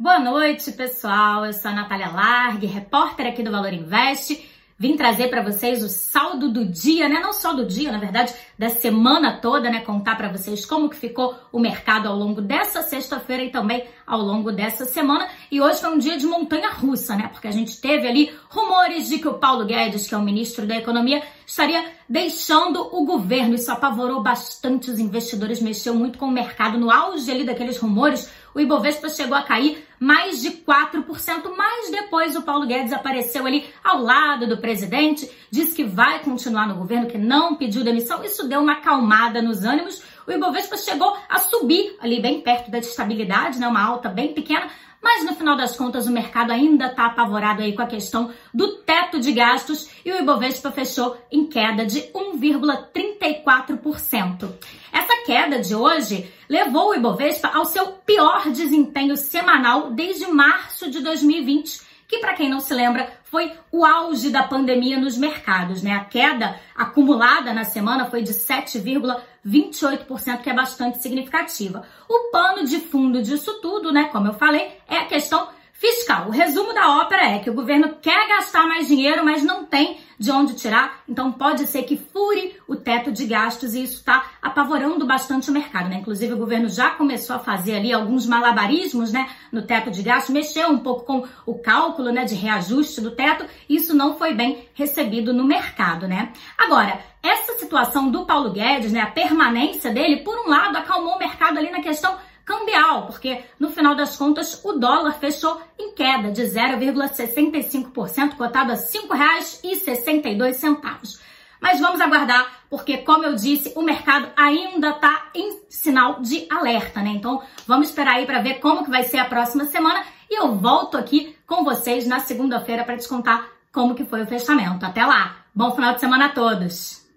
Boa noite, pessoal. Eu sou a Natália Largue, repórter aqui do Valor Invest. Vim trazer para vocês o saldo do dia, né? Não só do dia, na verdade, da semana toda, né? Contar para vocês como que ficou o mercado ao longo dessa sexta-feira e também ao longo dessa semana. E hoje foi um dia de montanha russa, né? Porque a gente teve ali rumores de que o Paulo Guedes, que é o ministro da Economia, estaria deixando o governo. Isso apavorou bastante os investidores, mexeu muito com o mercado. No auge ali daqueles rumores, o Ibovespa chegou a cair mais de 4%, mas depois o Paulo Guedes apareceu ali ao lado do presidente, disse que vai continuar no governo, que não pediu demissão. Isso deu uma acalmada nos ânimos. O Ibovespa chegou a subir ali bem perto da estabilidade, né, uma alta bem pequena, mas no final das contas o mercado ainda está apavorado aí com a questão do teto de gastos e o Ibovespa fechou em queda de 1,34%. Essa queda de hoje levou o Ibovespa ao seu pior desempenho semanal desde março de 2020 que para quem não se lembra foi o auge da pandemia nos mercados, né? A queda acumulada na semana foi de 7,28%, que é bastante significativa. O pano de fundo disso tudo, né, como eu falei, é a questão Fiscal. O resumo da ópera é que o governo quer gastar mais dinheiro, mas não tem de onde tirar, então pode ser que fure o teto de gastos e isso está apavorando bastante o mercado, né? Inclusive o governo já começou a fazer ali alguns malabarismos, né, no teto de gastos, mexeu um pouco com o cálculo, né, de reajuste do teto, isso não foi bem recebido no mercado, né? Agora, essa situação do Paulo Guedes, né, a permanência dele, por um lado, acalmou o mercado ali na questão cambial, porque no final das contas o dólar fechou em queda de 0,65%, cotado a R$ 5,62. Mas vamos aguardar, porque como eu disse, o mercado ainda está em sinal de alerta, né? Então vamos esperar aí para ver como que vai ser a próxima semana e eu volto aqui com vocês na segunda-feira para te contar como que foi o fechamento. Até lá. Bom final de semana a todos.